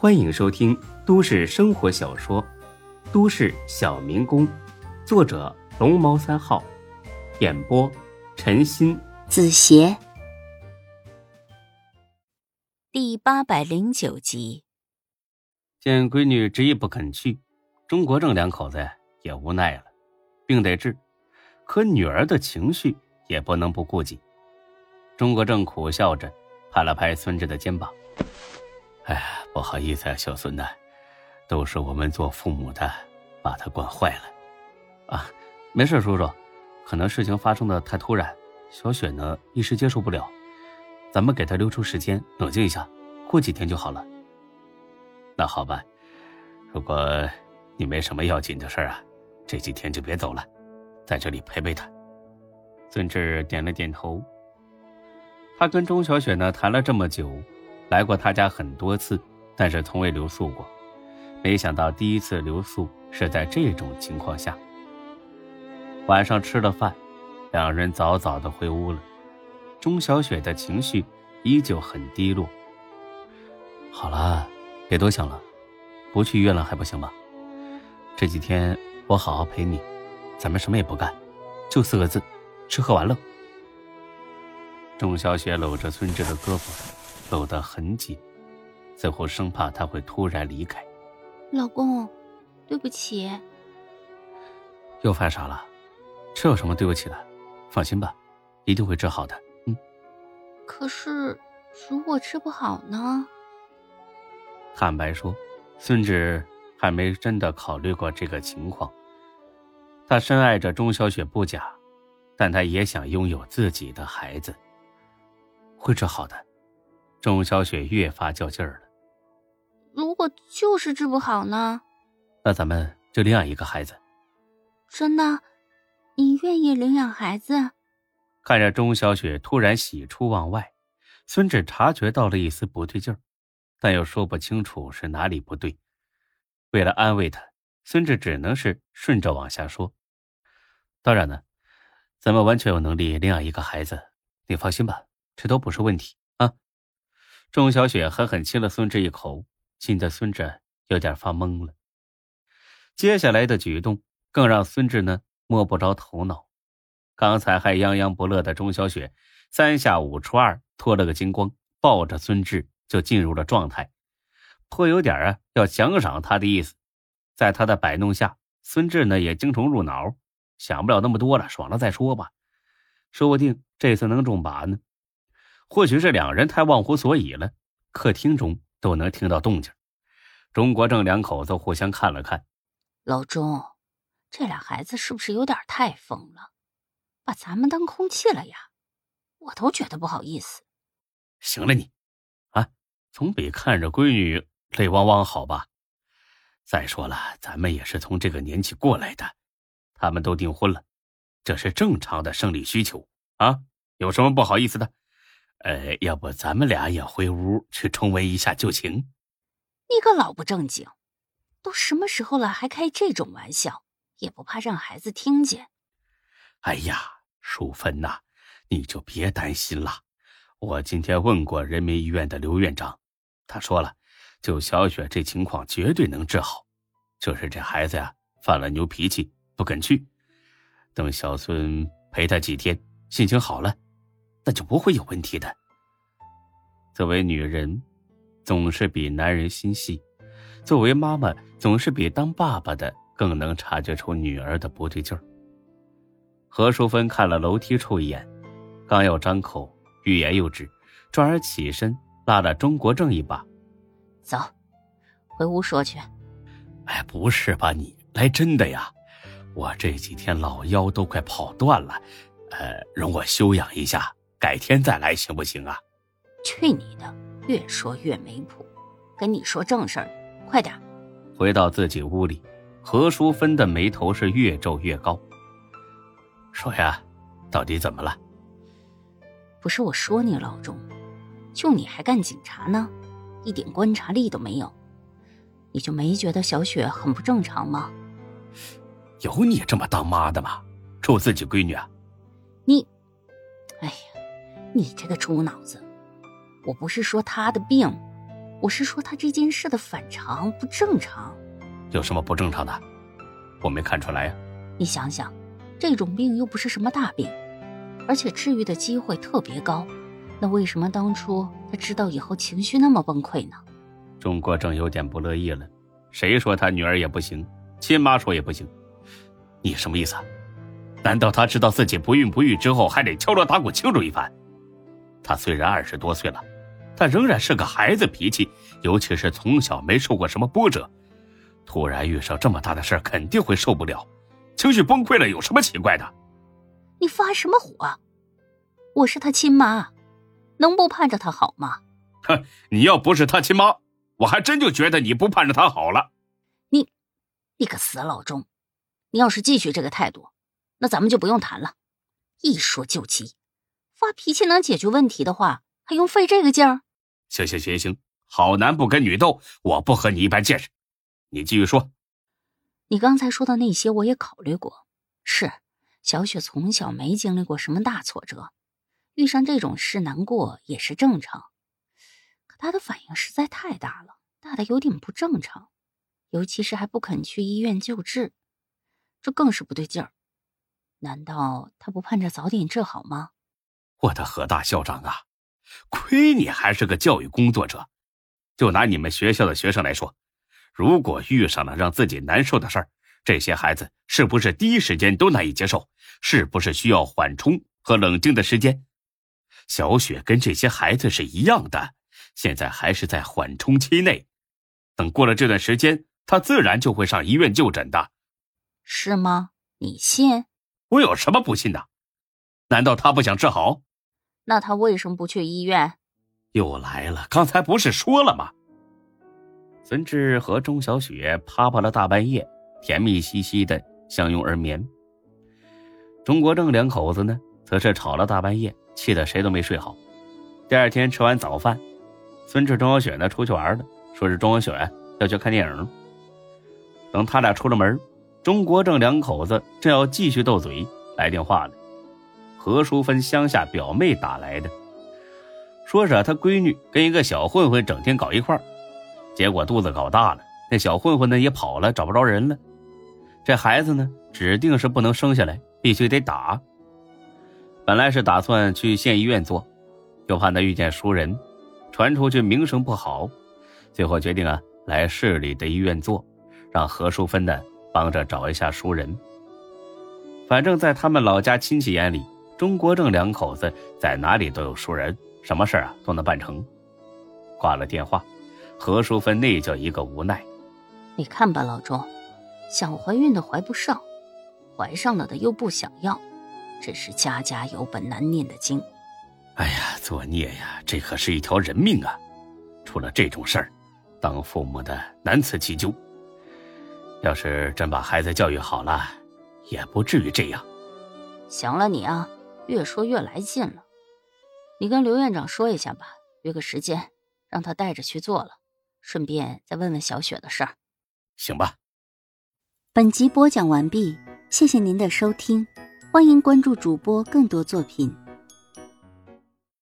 欢迎收听都市生活小说《都市小民工》，作者龙猫三号，演播陈鑫、子邪，第八百零九集。见闺女执意不肯去，钟国正两口子也无奈了，病得治，可女儿的情绪也不能不顾及。钟国正苦笑着拍了拍孙志的肩膀。哎呀，不好意思啊，小孙呐，都是我们做父母的把他惯坏了，啊，没事，叔叔，可能事情发生的太突然，小雪呢一时接受不了，咱们给她留出时间冷静一下，过几天就好了。那好吧，如果你没什么要紧的事啊，这几天就别走了，在这里陪陪她。孙志点了点头，他跟钟小雪呢谈了这么久。来过他家很多次，但是从未留宿过。没想到第一次留宿是在这种情况下。晚上吃了饭，两人早早的回屋了。钟小雪的情绪依旧很低落。好了，别多想了，不去医院了还不行吗？这几天我好好陪你，咱们什么也不干，就四个字：吃喝玩乐。钟小雪搂着孙志的胳膊。搂得很紧，似乎生怕他会突然离开。老公，对不起。又犯傻了？这有什么对不起的？放心吧，一定会治好的。嗯。可是，如果治不好呢？坦白说，孙志还没真的考虑过这个情况。他深爱着钟小雪不假，但他也想拥有自己的孩子。会治好的。钟小雪越发较劲儿了。如果就是治不好呢？那咱们就领养一个孩子。真的，你愿意领养孩子？看着钟小雪突然喜出望外，孙志察觉到了一丝不对劲儿，但又说不清楚是哪里不对。为了安慰她，孙志只能是顺着往下说。当然呢，咱们完全有能力领养一个孩子，你放心吧，这都不是问题。钟小雪狠狠亲了孙志一口，亲得孙志有点发懵了。接下来的举动更让孙志呢摸不着头脑。刚才还泱泱不乐的钟小雪，三下五除二脱了个精光，抱着孙志就进入了状态，颇有点啊要奖赏他的意思。在他的摆弄下，孙志呢也精虫入脑，想不了那么多了，爽了再说吧，说不定这次能中靶呢。或许是两人太忘乎所以了，客厅中都能听到动静。钟国正两口子互相看了看，老钟，这俩孩子是不是有点太疯了，把咱们当空气了呀？我都觉得不好意思。行了你，啊，总比看着闺女泪汪汪好吧？再说了，咱们也是从这个年纪过来的，他们都订婚了，这是正常的生理需求啊，有什么不好意思的？呃，要不咱们俩也回屋去重温一下旧情？你可老不正经，都什么时候了还开这种玩笑，也不怕让孩子听见？哎呀，淑芬呐，你就别担心了。我今天问过人民医院的刘院长，他说了，就小雪这情况绝对能治好，就是这孩子呀犯了牛脾气，不肯去。等小孙陪他几天，心情好了。那就不会有问题的。作为女人，总是比男人心细；作为妈妈，总是比当爸爸的更能察觉出女儿的不对劲儿。何淑芬看了楼梯处一眼，刚要张口，欲言又止，转而起身拉了钟国正一把：“走，回屋说去。”哎，不是吧？你来真的呀？我这几天老腰都快跑断了，呃，容我休养一下。改天再来行不行啊？去你的！越说越没谱。跟你说正事儿，快点。回到自己屋里，何淑芬的眉头是越皱越高。说呀，到底怎么了？不是我说你老钟，就你还干警察呢，一点观察力都没有。你就没觉得小雪很不正常吗？有你这么当妈的吗？咒自己闺女啊！你，哎呀！你这个猪脑子！我不是说他的病，我是说他这件事的反常不正常。有什么不正常的？我没看出来呀。你想想，这种病又不是什么大病，而且治愈的机会特别高，那为什么当初他知道以后情绪那么崩溃呢？钟国正有点不乐意了。谁说他女儿也不行？亲妈说也不行。你什么意思？难道他知道自己不孕不育之后还得敲锣打鼓庆祝一番？他虽然二十多岁了，但仍然是个孩子脾气，尤其是从小没受过什么波折，突然遇上这么大的事肯定会受不了，情绪崩溃了，有什么奇怪的？你发什么火？我是他亲妈，能不盼着他好吗？哼，你要不是他亲妈，我还真就觉得你不盼着他好了。你，你个死老钟！你要是继续这个态度，那咱们就不用谈了。一说就急，发脾气能解决问题的话，还用费这个劲儿？行行行行，好男不跟女斗，我不和你一般见识。你继续说。你刚才说的那些，我也考虑过。是小雪从小没经历过什么大挫折，遇上这种事难过也是正常。可她的反应实在太大了，大的有点不正常，尤其是还不肯去医院救治。这更是不对劲儿，难道她不盼着早点治好吗？我的何大校长啊，亏你还是个教育工作者。就拿你们学校的学生来说，如果遇上了让自己难受的事儿，这些孩子是不是第一时间都难以接受？是不是需要缓冲和冷静的时间？小雪跟这些孩子是一样的，现在还是在缓冲期内，等过了这段时间，她自然就会上医院就诊的。是吗？你信？我有什么不信的？难道他不想治好？那他为什么不去医院？又来了！刚才不是说了吗？孙志和钟小雪趴趴了大半夜，甜蜜兮兮的相拥而眠。钟国正两口子呢，则是吵了大半夜，气得谁都没睡好。第二天吃完早饭，孙志、钟小雪呢出去玩了，说是钟小雪要去看电影。等他俩出了门。钟国正两口子正要继续斗嘴，来电话了。何淑芬乡下表妹打来的，说是她闺女跟一个小混混整天搞一块儿，结果肚子搞大了，那小混混呢也跑了，找不着人了。这孩子呢，指定是不能生下来，必须得打。本来是打算去县医院做，又怕他遇见熟人，传出去名声不好，最后决定啊来市里的医院做，让何淑芬呢。帮着找一下熟人。反正，在他们老家亲戚眼里，钟国正两口子在哪里都有熟人，什么事啊都能办成。挂了电话，何淑芬那叫一个无奈。你看吧，老钟，想怀孕的怀不上，怀上了的又不想要，真是家家有本难念的经。哎呀，作孽呀！这可是一条人命啊！出了这种事儿，当父母的难辞其咎。要是真把孩子教育好了，也不至于这样。行了，你啊，越说越来劲了。你跟刘院长说一下吧，约个时间，让他带着去做了，顺便再问问小雪的事儿。行吧。本集播讲完毕，谢谢您的收听，欢迎关注主播更多作品。